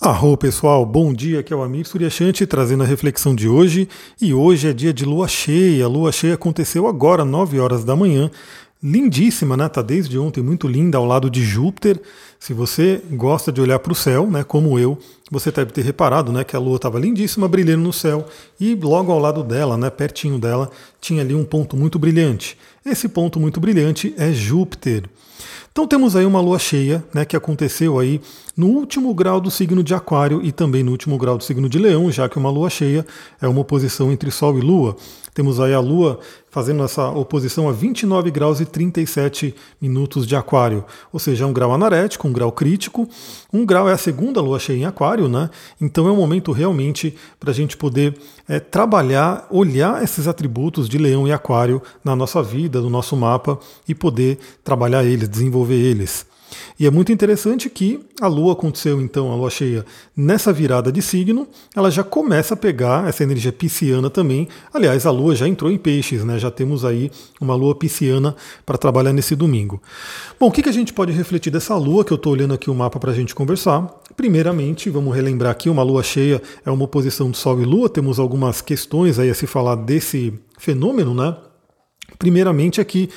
Arro pessoal, bom dia, aqui é o Amir Suryashanti trazendo a reflexão de hoje e hoje é dia de lua cheia, a lua cheia aconteceu agora, 9 horas da manhã, lindíssima, né? Tá desde ontem muito linda ao lado de Júpiter. Se você gosta de olhar para o céu, né, como eu, você deve ter reparado, né, que a lua estava lindíssima brilhando no céu e logo ao lado dela, né, pertinho dela, tinha ali um ponto muito brilhante. Esse ponto muito brilhante é Júpiter. Então temos aí uma lua cheia, né, que aconteceu aí no último grau do signo de Aquário e também no último grau do signo de Leão, já que uma lua cheia é uma oposição entre Sol e Lua. Temos aí a Lua fazendo essa oposição a 29 graus e 37 minutos de Aquário, ou seja, é um grau anarético, um grau crítico. Um grau é a segunda lua cheia em Aquário, né? Então é um momento realmente para a gente poder é, trabalhar, olhar esses atributos de Leão e Aquário na nossa vida, no nosso mapa e poder trabalhar eles, desenvolver eles. E é muito interessante que a Lua aconteceu então, a Lua cheia, nessa virada de signo, ela já começa a pegar essa energia pisciana também. Aliás, a Lua já entrou em peixes, né? Já temos aí uma Lua pisciana para trabalhar nesse domingo. Bom, o que, que a gente pode refletir dessa Lua, que eu estou olhando aqui o mapa para a gente conversar? Primeiramente, vamos relembrar aqui, uma Lua cheia é uma oposição de Sol e Lua, temos algumas questões aí a se falar desse fenômeno, né? Primeiramente aqui,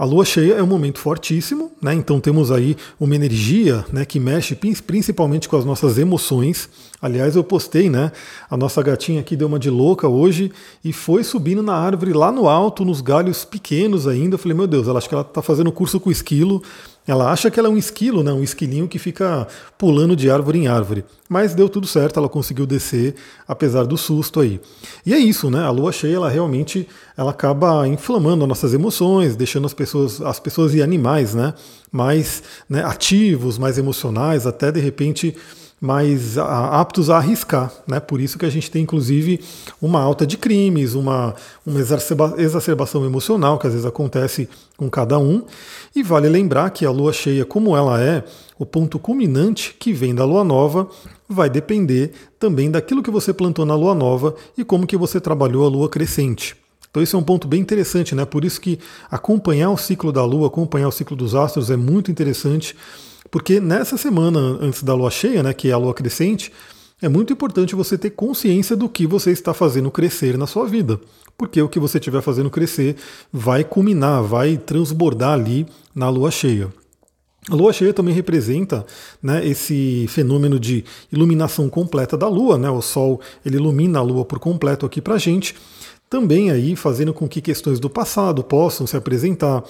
a lua cheia é um momento fortíssimo, né? então temos aí uma energia né, que mexe principalmente com as nossas emoções. Aliás, eu postei, né? A nossa gatinha aqui deu uma de louca hoje e foi subindo na árvore lá no alto, nos galhos pequenos ainda. Eu falei, meu Deus, ela acho que ela está fazendo curso com esquilo. Ela acha que ela é um esquilo, né? um esquilinho que fica pulando de árvore em árvore. Mas deu tudo certo, ela conseguiu descer, apesar do susto aí. E é isso, né? A lua cheia, ela realmente ela acaba inflamando as nossas emoções, deixando as pessoas, as pessoas e animais né? mais né, ativos, mais emocionais, até de repente mais aptos a arriscar. Né? Por isso que a gente tem, inclusive, uma alta de crimes, uma, uma exacerbação emocional que às vezes acontece com cada um. E vale lembrar que a lua cheia, como ela é, o ponto culminante que vem da lua nova, vai depender também daquilo que você plantou na lua nova e como que você trabalhou a lua crescente. Então esse é um ponto bem interessante, né? Por isso que acompanhar o ciclo da Lua, acompanhar o ciclo dos astros é muito interessante, porque nessa semana antes da lua cheia, né, que é a lua crescente, é muito importante você ter consciência do que você está fazendo crescer na sua vida. Porque o que você estiver fazendo crescer vai culminar, vai transbordar ali na lua cheia. A lua cheia também representa né, esse fenômeno de iluminação completa da lua. Né? O sol ele ilumina a lua por completo aqui para gente também aí fazendo com que questões do passado possam se apresentar,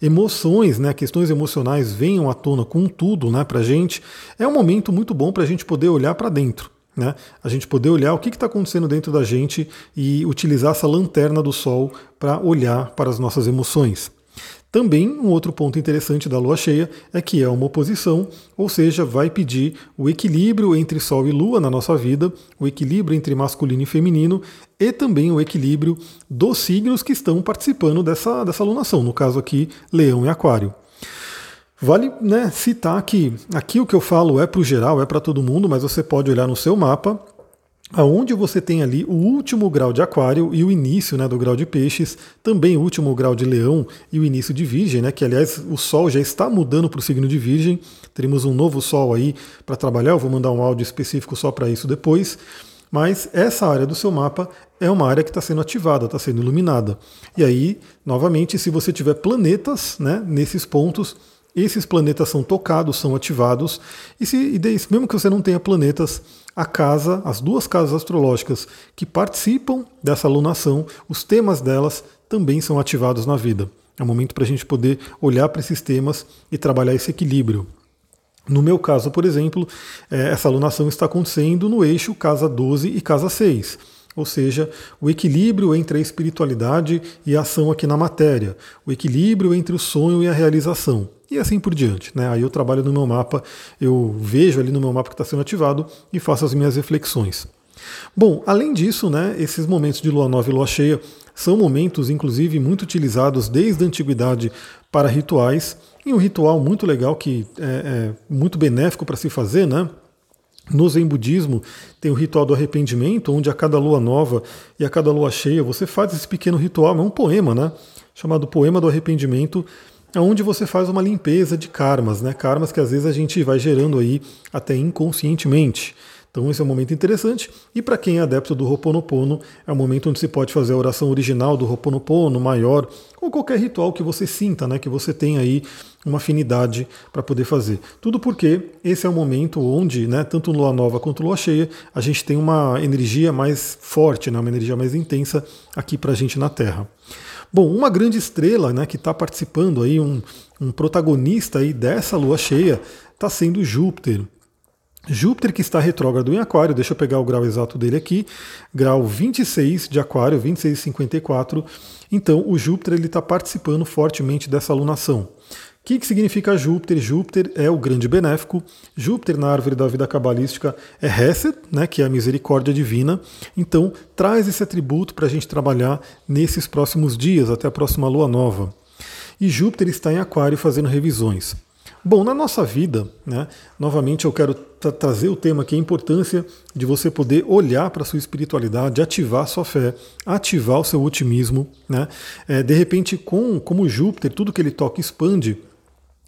emoções, né, questões emocionais venham à tona com tudo né, para a gente. É um momento muito bom para a gente poder olhar para dentro. Né? A gente poder olhar o que está acontecendo dentro da gente e utilizar essa lanterna do sol para olhar para as nossas emoções. Também um outro ponto interessante da lua cheia é que é uma oposição, ou seja, vai pedir o equilíbrio entre Sol e Lua na nossa vida, o equilíbrio entre masculino e feminino e também o equilíbrio dos signos que estão participando dessa, dessa alunação, no caso aqui, Leão e Aquário. Vale né, citar que aqui o que eu falo é para o geral, é para todo mundo, mas você pode olhar no seu mapa aonde você tem ali o último grau de aquário e o início né, do grau de peixes, também o último grau de leão e o início de virgem, né, que aliás o sol já está mudando para o signo de virgem, teremos um novo sol aí para trabalhar, eu vou mandar um áudio específico só para isso depois, mas essa área do seu mapa é uma área que está sendo ativada, está sendo iluminada. E aí, novamente, se você tiver planetas né, nesses pontos, esses planetas são tocados, são ativados, e, se, e mesmo que você não tenha planetas, a casa, as duas casas astrológicas que participam dessa alunação, os temas delas também são ativados na vida. É um momento para a gente poder olhar para esses temas e trabalhar esse equilíbrio. No meu caso, por exemplo, é, essa alunação está acontecendo no eixo casa 12 e casa 6 ou seja, o equilíbrio entre a espiritualidade e a ação aqui na matéria, o equilíbrio entre o sonho e a realização e assim por diante. Né? Aí eu trabalho no meu mapa, eu vejo ali no meu mapa que está sendo ativado e faço as minhas reflexões. Bom, além disso, né, esses momentos de lua nova e lua cheia são momentos, inclusive, muito utilizados desde a antiguidade para rituais, e um ritual muito legal que é, é muito benéfico para se fazer, né? No Zen Budismo tem o ritual do arrependimento, onde a cada lua nova e a cada lua cheia você faz esse pequeno ritual, é um poema, né? Chamado Poema do Arrependimento, onde você faz uma limpeza de karmas, né? Karmas que às vezes a gente vai gerando aí até inconscientemente. Então esse é um momento interessante. E para quem é adepto do Ho'oponopono, é um momento onde se pode fazer a oração original do Ho'oponopono, maior, ou qualquer ritual que você sinta, né, que você tem aí uma afinidade para poder fazer. Tudo porque esse é o momento onde, né, tanto lua nova quanto lua cheia, a gente tem uma energia mais forte, né, uma energia mais intensa aqui para a gente na Terra. Bom, uma grande estrela né, que está participando aí, um, um protagonista aí dessa lua cheia, está sendo Júpiter. Júpiter que está retrógrado em Aquário, deixa eu pegar o grau exato dele aqui, grau 26 de Aquário, 26,54. Então o Júpiter ele está participando fortemente dessa alunação. O que, que significa Júpiter? Júpiter é o grande benéfico. Júpiter na árvore da vida cabalística é Hesed, né, que é a misericórdia divina. Então traz esse atributo para a gente trabalhar nesses próximos dias, até a próxima lua nova. E Júpiter está em Aquário fazendo revisões. Bom, na nossa vida, né, novamente eu quero tra trazer o tema é a importância de você poder olhar para a sua espiritualidade, ativar a sua fé, ativar o seu otimismo. Né? É, de repente, com como Júpiter, tudo que ele toca expande,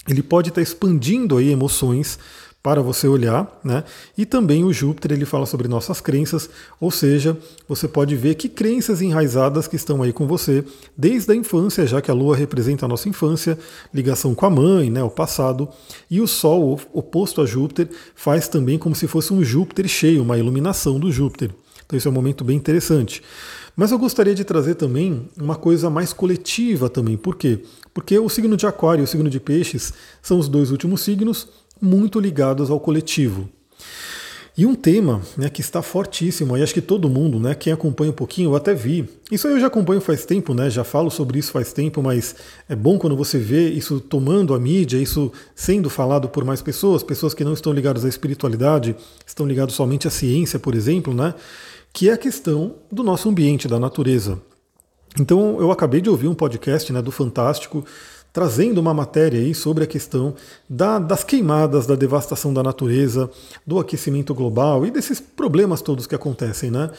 ele pode estar tá expandindo aí emoções, para você olhar, né? E também o Júpiter ele fala sobre nossas crenças, ou seja, você pode ver que crenças enraizadas que estão aí com você desde a infância, já que a Lua representa a nossa infância, ligação com a mãe, né, o passado, e o Sol oposto a Júpiter faz também como se fosse um Júpiter cheio, uma iluminação do Júpiter. Então esse é um momento bem interessante. Mas eu gostaria de trazer também uma coisa mais coletiva também. Por quê? Porque o signo de Aquário e o signo de Peixes são os dois últimos signos muito ligados ao coletivo. E um tema né, que está fortíssimo, e acho que todo mundo, né, quem acompanha um pouquinho, eu até vi. Isso eu já acompanho faz tempo, né, já falo sobre isso faz tempo, mas é bom quando você vê isso tomando a mídia, isso sendo falado por mais pessoas, pessoas que não estão ligadas à espiritualidade, estão ligadas somente à ciência, por exemplo, né, que é a questão do nosso ambiente, da natureza. Então eu acabei de ouvir um podcast né, do Fantástico trazendo uma matéria aí sobre a questão da, das queimadas, da devastação da natureza, do aquecimento global e desses problemas todos que acontecem, né?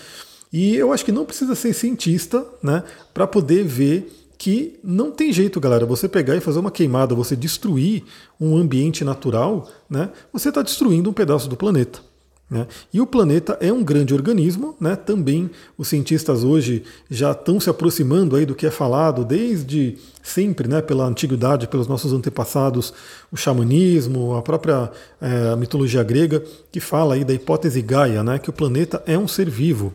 E eu acho que não precisa ser cientista, né, para poder ver que não tem jeito, galera. Você pegar e fazer uma queimada, você destruir um ambiente natural, né, você está destruindo um pedaço do planeta. Né? E o planeta é um grande organismo, né? também os cientistas hoje já estão se aproximando aí do que é falado desde sempre, né? pela antiguidade, pelos nossos antepassados, o xamanismo, a própria é, mitologia grega, que fala aí da hipótese Gaia, né? que o planeta é um ser vivo.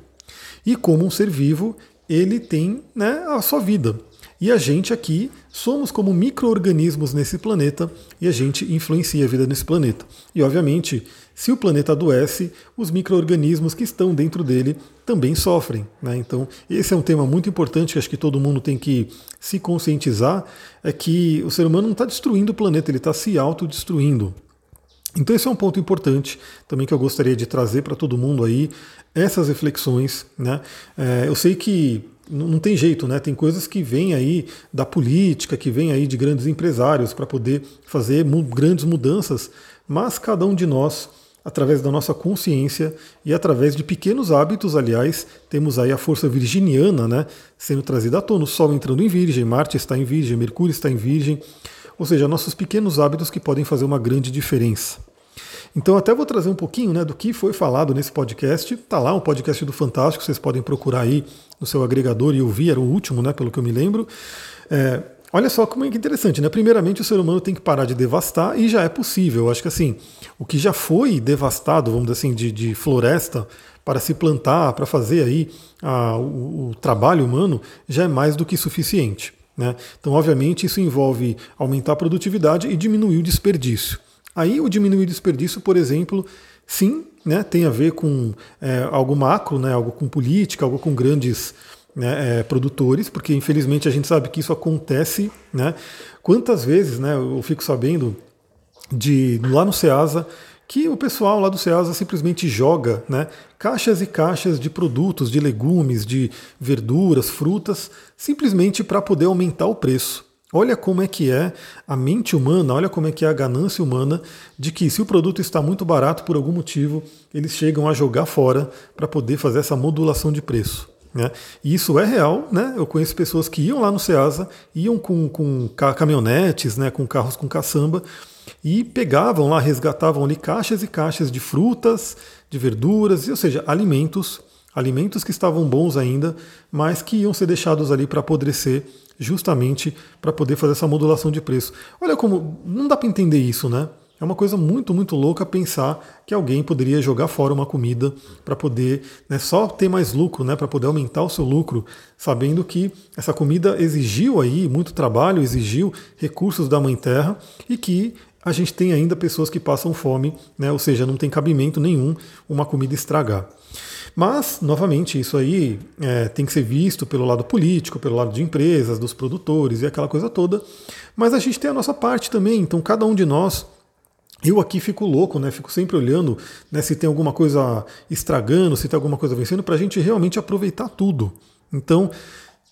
E como um ser vivo, ele tem né, a sua vida. E a gente aqui somos como micro-organismos nesse planeta e a gente influencia a vida nesse planeta. E obviamente, se o planeta adoece, os micro-organismos que estão dentro dele também sofrem. Né? Então, esse é um tema muito importante que acho que todo mundo tem que se conscientizar: é que o ser humano não está destruindo o planeta, ele está se autodestruindo. Então esse é um ponto importante também que eu gostaria de trazer para todo mundo aí, essas reflexões. Né? É, eu sei que não tem jeito, né? Tem coisas que vêm aí da política, que vêm aí de grandes empresários para poder fazer grandes mudanças, mas cada um de nós, através da nossa consciência e através de pequenos hábitos, aliás, temos aí a força virginiana, né, sendo trazida à tona, o Sol entrando em Virgem, Marte está em Virgem, Mercúrio está em Virgem, ou seja, nossos pequenos hábitos que podem fazer uma grande diferença. Então até vou trazer um pouquinho né, do que foi falado nesse podcast. Tá lá um podcast do Fantástico, vocês podem procurar aí no seu agregador e ouvir, era o último, né, pelo que eu me lembro. É, olha só como é interessante, né? Primeiramente o ser humano tem que parar de devastar e já é possível. Eu acho que assim, o que já foi devastado, vamos dizer assim, de, de floresta para se plantar, para fazer aí a, o, o trabalho humano, já é mais do que suficiente. Né? Então, obviamente, isso envolve aumentar a produtividade e diminuir o desperdício. Aí o diminuir desperdício, por exemplo, sim, né, tem a ver com é, algo macro, né, algo com política, algo com grandes né, é, produtores, porque infelizmente a gente sabe que isso acontece. Né? Quantas vezes né, eu fico sabendo de lá no Ceasa que o pessoal lá do Ceasa simplesmente joga né, caixas e caixas de produtos, de legumes, de verduras, frutas, simplesmente para poder aumentar o preço. Olha como é que é a mente humana, olha como é que é a ganância humana de que se o produto está muito barato por algum motivo, eles chegam a jogar fora para poder fazer essa modulação de preço. Né? E isso é real, né? Eu conheço pessoas que iam lá no Ceasa, iam com, com caminhonetes, né, com carros com caçamba, e pegavam lá, resgatavam ali caixas e caixas de frutas, de verduras, ou seja, alimentos, alimentos que estavam bons ainda, mas que iam ser deixados ali para apodrecer, justamente para poder fazer essa modulação de preço. Olha como não dá para entender isso, né? É uma coisa muito, muito louca pensar que alguém poderia jogar fora uma comida para poder né, só ter mais lucro, né, para poder aumentar o seu lucro, sabendo que essa comida exigiu aí muito trabalho, exigiu recursos da Mãe Terra e que a gente tem ainda pessoas que passam fome, né, ou seja, não tem cabimento nenhum uma comida estragar. Mas, novamente, isso aí é, tem que ser visto pelo lado político, pelo lado de empresas, dos produtores e aquela coisa toda. Mas a gente tem a nossa parte também, então cada um de nós eu aqui fico louco, né? Fico sempre olhando né, se tem alguma coisa estragando, se tem alguma coisa vencendo, para a gente realmente aproveitar tudo. Então,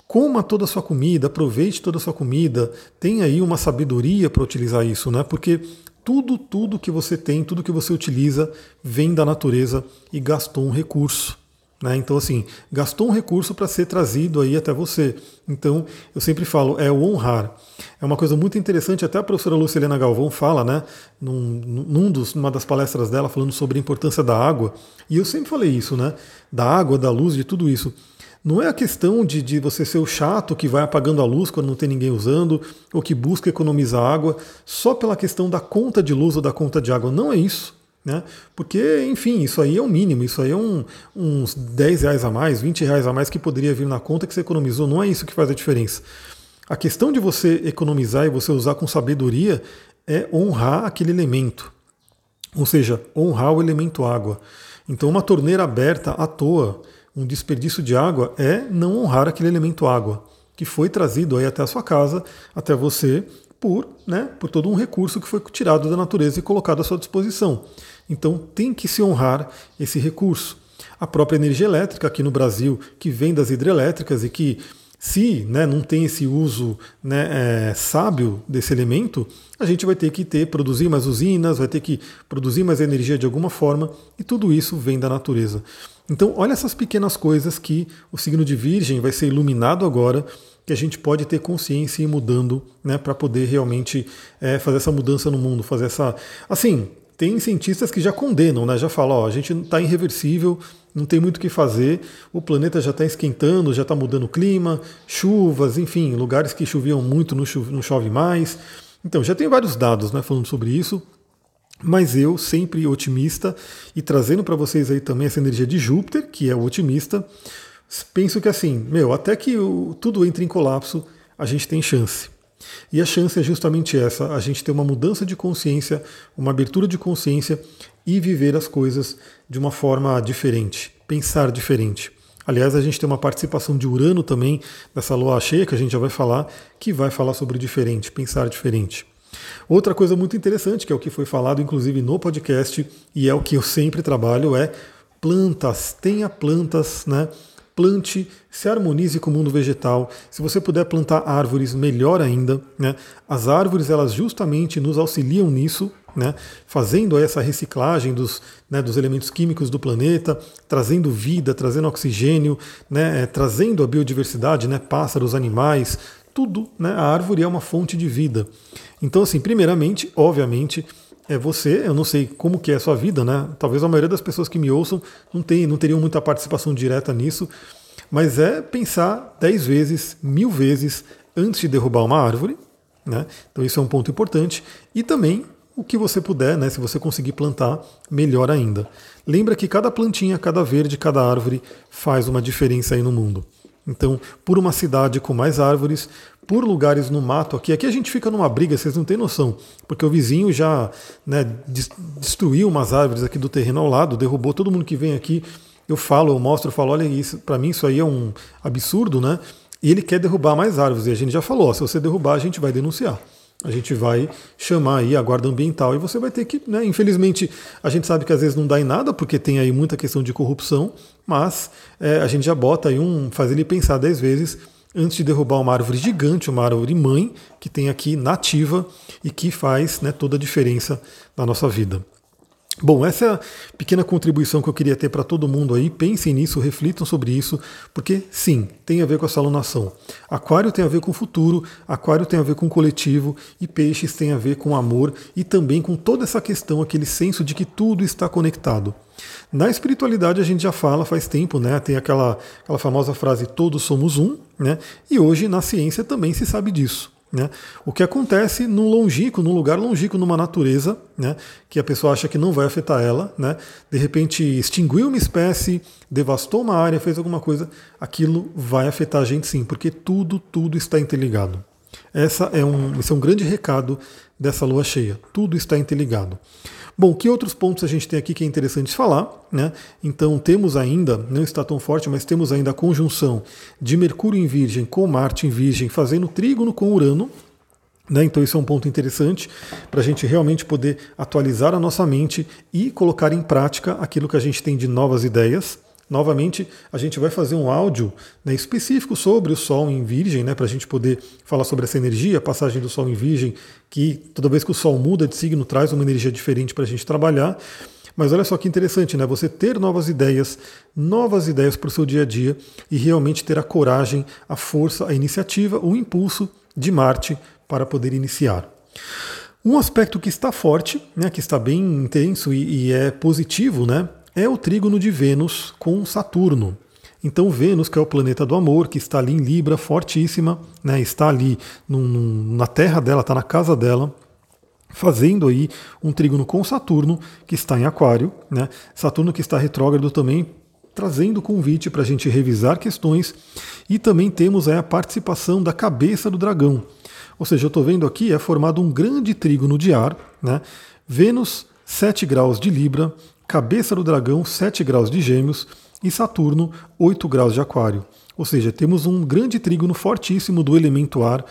coma toda a sua comida, aproveite toda a sua comida, tenha aí uma sabedoria para utilizar isso, né? Porque tudo, tudo que você tem, tudo que você utiliza vem da natureza e gastou um recurso. Né? Então, assim, gastou um recurso para ser trazido aí até você. Então, eu sempre falo, é o honrar. É uma coisa muito interessante, até a professora Lucilena Galvão fala, né, num, num dos, numa das palestras dela, falando sobre a importância da água. E eu sempre falei isso, né? Da água, da luz, de tudo isso. Não é a questão de, de você ser o chato que vai apagando a luz quando não tem ninguém usando, ou que busca economizar água, só pela questão da conta de luz ou da conta de água. Não é isso. Né? Porque, enfim, isso aí é o mínimo, isso aí é um, uns 10 reais a mais, 20 reais a mais que poderia vir na conta que você economizou, não é isso que faz a diferença. A questão de você economizar e você usar com sabedoria é honrar aquele elemento, ou seja, honrar o elemento água. Então, uma torneira aberta à toa, um desperdício de água, é não honrar aquele elemento água, que foi trazido aí até a sua casa, até você, por, né, por todo um recurso que foi tirado da natureza e colocado à sua disposição. Então tem que se honrar esse recurso. A própria energia elétrica aqui no Brasil, que vem das hidrelétricas e que, se né, não tem esse uso né, é, sábio desse elemento, a gente vai ter que ter, produzir mais usinas, vai ter que produzir mais energia de alguma forma, e tudo isso vem da natureza. Então, olha essas pequenas coisas que o signo de Virgem vai ser iluminado agora, que a gente pode ter consciência e ir mudando, né, para poder realmente é, fazer essa mudança no mundo, fazer essa. Assim, tem cientistas que já condenam, né? Já falam, ó, a gente está irreversível, não tem muito o que fazer, o planeta já está esquentando, já está mudando o clima, chuvas, enfim, lugares que choviam muito não chove, mais. Então, já tem vários dados né, falando sobre isso, mas eu, sempre otimista, e trazendo para vocês aí também essa energia de Júpiter, que é o otimista, penso que assim, meu, até que o, tudo entre em colapso, a gente tem chance. E a chance é justamente essa: a gente ter uma mudança de consciência, uma abertura de consciência e viver as coisas de uma forma diferente, pensar diferente. Aliás, a gente tem uma participação de Urano também, dessa lua cheia, que a gente já vai falar, que vai falar sobre diferente, pensar diferente. Outra coisa muito interessante, que é o que foi falado inclusive no podcast, e é o que eu sempre trabalho, é plantas. Tenha plantas, né? plante, se harmonize com o mundo vegetal. Se você puder plantar árvores, melhor ainda. Né? As árvores, elas justamente nos auxiliam nisso, né? fazendo essa reciclagem dos, né, dos elementos químicos do planeta, trazendo vida, trazendo oxigênio, né, é, trazendo a biodiversidade, né, pássaros, animais, tudo. Né? A árvore é uma fonte de vida. Então, assim, primeiramente, obviamente, é você, eu não sei como que é a sua vida, né? Talvez a maioria das pessoas que me ouçam não, tem, não teriam muita participação direta nisso, mas é pensar dez vezes, mil vezes antes de derrubar uma árvore, né? Então isso é um ponto importante. E também o que você puder, né? Se você conseguir plantar, melhor ainda. Lembra que cada plantinha, cada verde, cada árvore faz uma diferença aí no mundo. Então, por uma cidade com mais árvores, por lugares no mato aqui. Aqui a gente fica numa briga, vocês não têm noção, porque o vizinho já né, destruiu umas árvores aqui do terreno ao lado, derrubou todo mundo que vem aqui. Eu falo, eu mostro, eu falo, olha isso, para mim isso aí é um absurdo, né? E ele quer derrubar mais árvores. E a gente já falou, ó, se você derrubar, a gente vai denunciar. A gente vai chamar aí a guarda ambiental e você vai ter que, né, infelizmente, a gente sabe que às vezes não dá em nada, porque tem aí muita questão de corrupção, mas é, a gente já bota aí um, faz ele pensar dez vezes antes de derrubar uma árvore gigante, uma árvore mãe, que tem aqui nativa e que faz né, toda a diferença na nossa vida. Bom, essa é a pequena contribuição que eu queria ter para todo mundo aí. Pensem nisso, reflitam sobre isso, porque sim, tem a ver com essa alunação. Aquário tem a ver com o futuro, Aquário tem a ver com o coletivo e Peixes tem a ver com amor e também com toda essa questão, aquele senso de que tudo está conectado. Na espiritualidade a gente já fala faz tempo, né? Tem aquela, aquela famosa frase todos somos um, né? E hoje na ciência também se sabe disso. Né? O que acontece num longínquo, num lugar longínquo, numa natureza, né? que a pessoa acha que não vai afetar ela, né? de repente extinguiu uma espécie, devastou uma área, fez alguma coisa, aquilo vai afetar a gente sim, porque tudo, tudo está interligado. Essa é um, esse é um grande recado dessa lua cheia. Tudo está interligado. Bom, que outros pontos a gente tem aqui que é interessante falar? Né? Então temos ainda, não está tão forte, mas temos ainda a conjunção de Mercúrio em Virgem com Marte em Virgem, fazendo trígono com Urano. Né? Então isso é um ponto interessante para a gente realmente poder atualizar a nossa mente e colocar em prática aquilo que a gente tem de novas ideias. Novamente, a gente vai fazer um áudio né, específico sobre o Sol em Virgem, né, para a gente poder falar sobre essa energia, a passagem do Sol em Virgem, que toda vez que o Sol muda de signo traz uma energia diferente para a gente trabalhar. Mas olha só que interessante, né? Você ter novas ideias, novas ideias para o seu dia a dia e realmente ter a coragem, a força, a iniciativa, o impulso de Marte para poder iniciar. Um aspecto que está forte, né, que está bem intenso e, e é positivo, né, é o trígono de Vênus com Saturno. Então, Vênus, que é o planeta do amor, que está ali em Libra, fortíssima, né, está ali num, num, na terra dela, está na casa dela, fazendo aí um trígono com Saturno, que está em Aquário. Né, Saturno que está retrógrado também, trazendo convite para a gente revisar questões. E também temos aí a participação da cabeça do dragão. Ou seja, eu estou vendo aqui, é formado um grande trígono de ar, né, Vênus, 7 graus de Libra, cabeça do dragão, 7 graus de Gêmeos e Saturno, 8 graus de Aquário. Ou seja, temos um grande trígono fortíssimo do elemento ar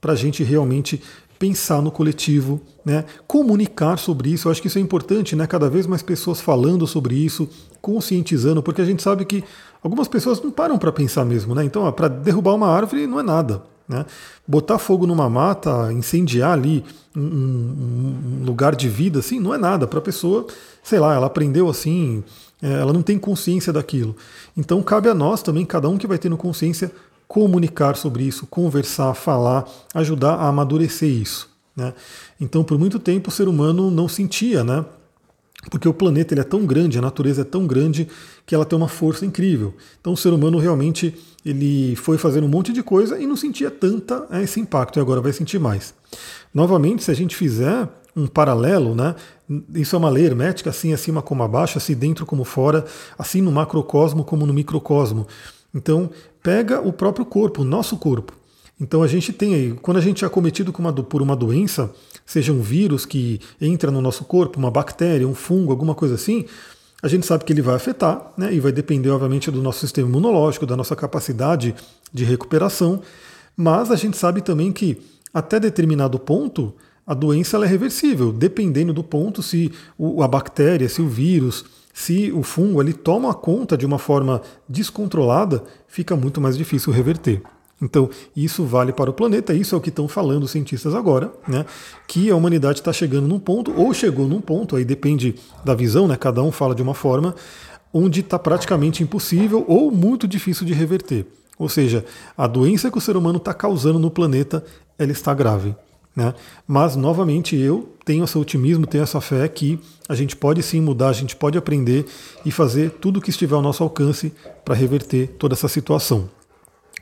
para a gente realmente pensar no coletivo, né? comunicar sobre isso. Eu acho que isso é importante, né? cada vez mais pessoas falando sobre isso, conscientizando, porque a gente sabe que algumas pessoas não param para pensar mesmo. Né? Então, para derrubar uma árvore não é nada. Né? Botar fogo numa mata, incendiar ali um, um, lugar de vida, assim, não é nada. Para a pessoa, sei lá, ela aprendeu assim, é, ela não tem consciência daquilo. Então cabe a nós também, cada um que vai tendo consciência, comunicar sobre isso, conversar, falar, ajudar a amadurecer isso. Né? Então, por muito tempo, o ser humano não sentia, né? porque o planeta ele é tão grande, a natureza é tão grande que ela tem uma força incrível. Então o ser humano realmente ele foi fazendo um monte de coisa e não sentia tanta é, esse impacto e agora vai sentir mais. Novamente, se a gente fizer um paralelo, né? Isso é uma lei hermética, assim acima como abaixo, assim dentro como fora, assim no macrocosmo como no microcosmo. Então, pega o próprio corpo, o nosso corpo. Então a gente tem aí, quando a gente é acometido por uma doença, seja um vírus que entra no nosso corpo, uma bactéria, um fungo, alguma coisa assim, a gente sabe que ele vai afetar, né, e vai depender, obviamente, do nosso sistema imunológico, da nossa capacidade de recuperação, mas a gente sabe também que até determinado ponto a doença é reversível, dependendo do ponto se a bactéria, se o vírus, se o fungo ele toma conta de uma forma descontrolada, fica muito mais difícil reverter. Então, isso vale para o planeta, isso é o que estão falando os cientistas agora, né? Que a humanidade está chegando num ponto, ou chegou num ponto, aí depende da visão, né? Cada um fala de uma forma, onde está praticamente impossível ou muito difícil de reverter. Ou seja, a doença que o ser humano está causando no planeta, ela está grave. Né? Mas, novamente, eu tenho esse otimismo, tenho essa fé que a gente pode sim mudar, a gente pode aprender e fazer tudo o que estiver ao nosso alcance para reverter toda essa situação.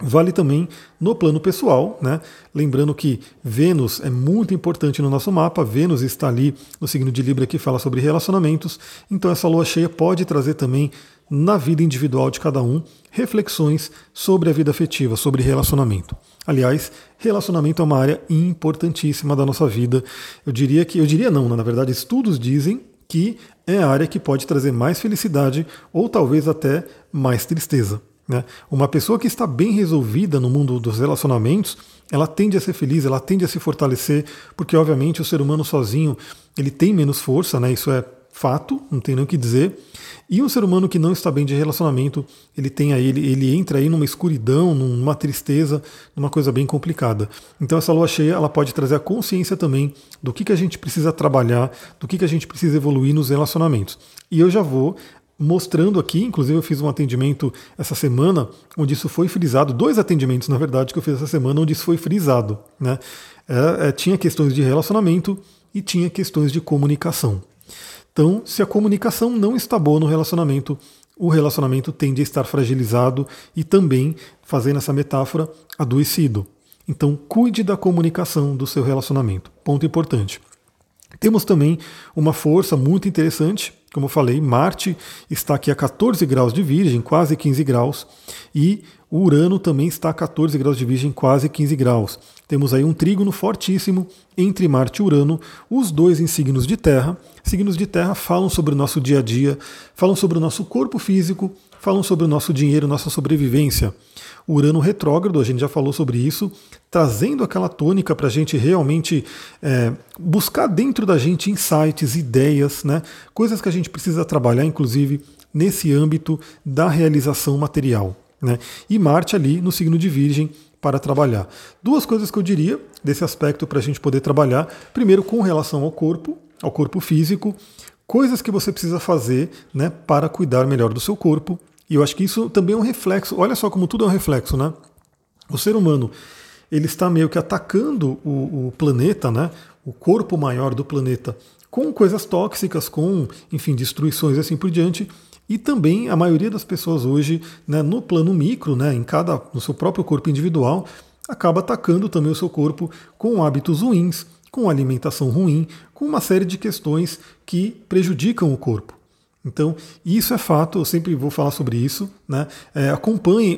Vale também no plano pessoal, né? Lembrando que Vênus é muito importante no nosso mapa. Vênus está ali no signo de Libra que fala sobre relacionamentos. Então essa lua cheia pode trazer também na vida individual de cada um reflexões sobre a vida afetiva, sobre relacionamento. Aliás, relacionamento é uma área importantíssima da nossa vida. Eu diria que, eu diria não, né? na verdade, estudos dizem que é a área que pode trazer mais felicidade ou talvez até mais tristeza. Né? Uma pessoa que está bem resolvida no mundo dos relacionamentos, ela tende a ser feliz, ela tende a se fortalecer, porque obviamente o ser humano sozinho ele tem menos força, né? isso é fato, não tem nem o que dizer. E um ser humano que não está bem de relacionamento, ele tem aí, ele, ele entra aí numa escuridão, numa tristeza, numa coisa bem complicada. Então essa lua cheia, ela pode trazer a consciência também do que, que a gente precisa trabalhar, do que, que a gente precisa evoluir nos relacionamentos. E eu já vou mostrando aqui, inclusive eu fiz um atendimento essa semana, onde isso foi frisado, dois atendimentos, na verdade, que eu fiz essa semana, onde isso foi frisado. Né? É, é, tinha questões de relacionamento e tinha questões de comunicação. Então, se a comunicação não está boa no relacionamento, o relacionamento tende a estar fragilizado e também, fazendo essa metáfora, adoecido. Então, cuide da comunicação do seu relacionamento. Ponto importante. Temos também uma força muito interessante, como eu falei, Marte está aqui a 14 graus de Virgem, quase 15 graus, e Urano também está a 14 graus de Virgem, quase 15 graus. Temos aí um trígono fortíssimo entre Marte e Urano, os dois em signos de terra. Signos de terra falam sobre o nosso dia a dia, falam sobre o nosso corpo físico, falam sobre o nosso dinheiro, nossa sobrevivência. Urano retrógrado, a gente já falou sobre isso, trazendo aquela tônica para a gente realmente é, buscar dentro da gente insights, ideias, né, coisas que a gente precisa trabalhar, inclusive nesse âmbito da realização material. Né, e Marte ali no signo de Virgem para trabalhar. Duas coisas que eu diria desse aspecto para a gente poder trabalhar. Primeiro, com relação ao corpo, ao corpo físico, coisas que você precisa fazer né, para cuidar melhor do seu corpo. E eu acho que isso também é um reflexo. Olha só como tudo é um reflexo, né? O ser humano ele está meio que atacando o, o planeta, né? O corpo maior do planeta com coisas tóxicas, com, enfim, destruições e assim por diante. E também a maioria das pessoas hoje, né, no plano micro, né, em cada, no seu próprio corpo individual, acaba atacando também o seu corpo com hábitos ruins, com alimentação ruim, com uma série de questões que prejudicam o corpo. Então, isso é fato, eu sempre vou falar sobre isso. Né? É,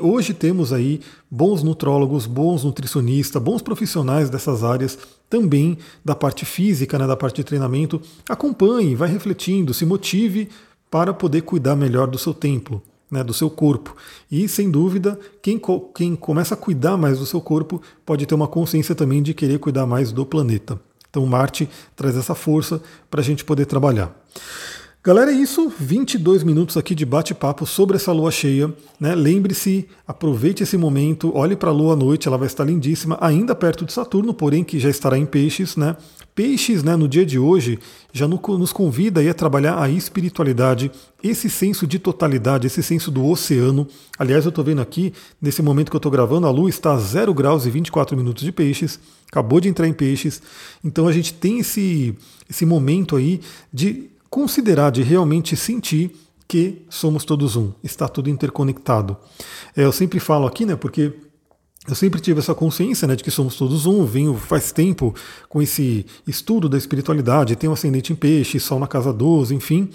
hoje temos aí bons nutrólogos, bons nutricionistas, bons profissionais dessas áreas, também da parte física, né, da parte de treinamento. Acompanhe, vai refletindo, se motive para poder cuidar melhor do seu templo, né, do seu corpo. E, sem dúvida, quem, quem começa a cuidar mais do seu corpo pode ter uma consciência também de querer cuidar mais do planeta. Então, Marte traz essa força para a gente poder trabalhar. Galera, é isso. 22 minutos aqui de bate-papo sobre essa lua cheia. Né? Lembre-se, aproveite esse momento, olhe para a lua à noite, ela vai estar lindíssima, ainda perto de Saturno, porém que já estará em peixes. Né? Peixes, né, no dia de hoje, já nos convida a trabalhar a espiritualidade, esse senso de totalidade, esse senso do oceano. Aliás, eu estou vendo aqui, nesse momento que eu estou gravando, a lua está a 0 graus e 24 minutos de peixes, acabou de entrar em peixes. Então a gente tem esse, esse momento aí de considerar, de realmente sentir que somos todos um, está tudo interconectado. É, eu sempre falo aqui, né, porque eu sempre tive essa consciência né, de que somos todos um, venho faz tempo com esse estudo da espiritualidade, tenho ascendente em peixe, sol na casa 12, enfim,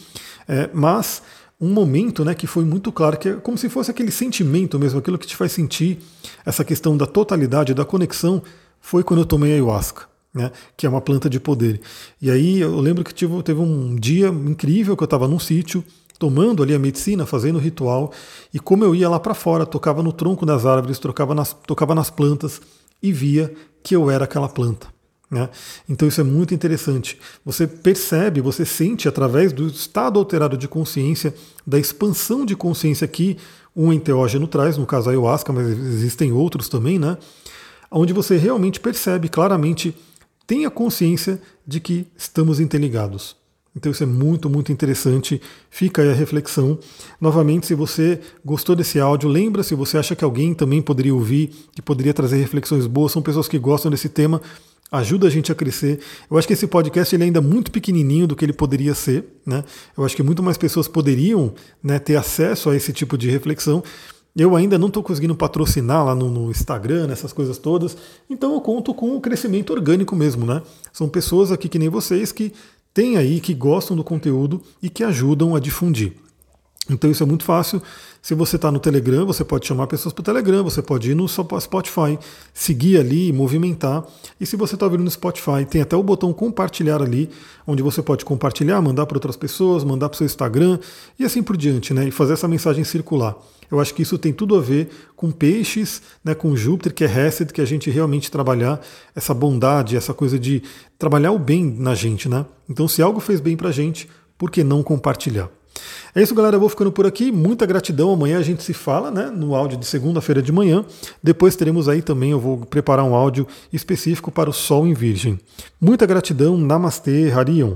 é, mas um momento né, que foi muito claro, que é como se fosse aquele sentimento mesmo, aquilo que te faz sentir essa questão da totalidade, da conexão, foi quando eu tomei ayahuasca né, que é uma planta de poder. E aí eu lembro que tive, teve um dia incrível que eu estava num sítio, tomando ali a medicina, fazendo o ritual, e como eu ia lá para fora, tocava no tronco das árvores, tocava nas, tocava nas plantas e via que eu era aquela planta. Né? Então isso é muito interessante. Você percebe, você sente através do estado alterado de consciência, da expansão de consciência que um enteógeno traz, no caso a ayahuasca, mas existem outros também, né? Onde você realmente percebe claramente tenha consciência de que estamos interligados. Então isso é muito, muito interessante. Fica aí a reflexão. Novamente, se você gostou desse áudio, lembra se você acha que alguém também poderia ouvir, que poderia trazer reflexões boas, são pessoas que gostam desse tema, ajuda a gente a crescer. Eu acho que esse podcast ele é ainda muito pequenininho do que ele poderia ser. Né? Eu acho que muito mais pessoas poderiam né, ter acesso a esse tipo de reflexão. Eu ainda não estou conseguindo patrocinar lá no, no, Instagram, essas coisas todas, então eu conto com o crescimento orgânico mesmo, né? São pessoas aqui que nem vocês que têm aí, que gostam do conteúdo e que ajudam a difundir. Então isso é muito fácil. Se você está no Telegram, você pode chamar pessoas para o Telegram, você pode ir no Spotify, seguir ali, movimentar. E se você está ouvindo no Spotify, tem até o botão compartilhar ali, onde você pode compartilhar, mandar para outras pessoas, mandar para o seu Instagram e assim por diante, né? E fazer essa mensagem circular. Eu acho que isso tem tudo a ver com peixes, né, com Júpiter, que é Hesed, que a gente realmente trabalhar essa bondade, essa coisa de trabalhar o bem na gente, né? Então, se algo fez bem para a gente, por que não compartilhar? É isso, galera. Eu vou ficando por aqui. Muita gratidão. Amanhã a gente se fala, né? No áudio de segunda-feira de manhã. Depois teremos aí também, eu vou preparar um áudio específico para o Sol em Virgem. Muita gratidão. Namastê, Harion.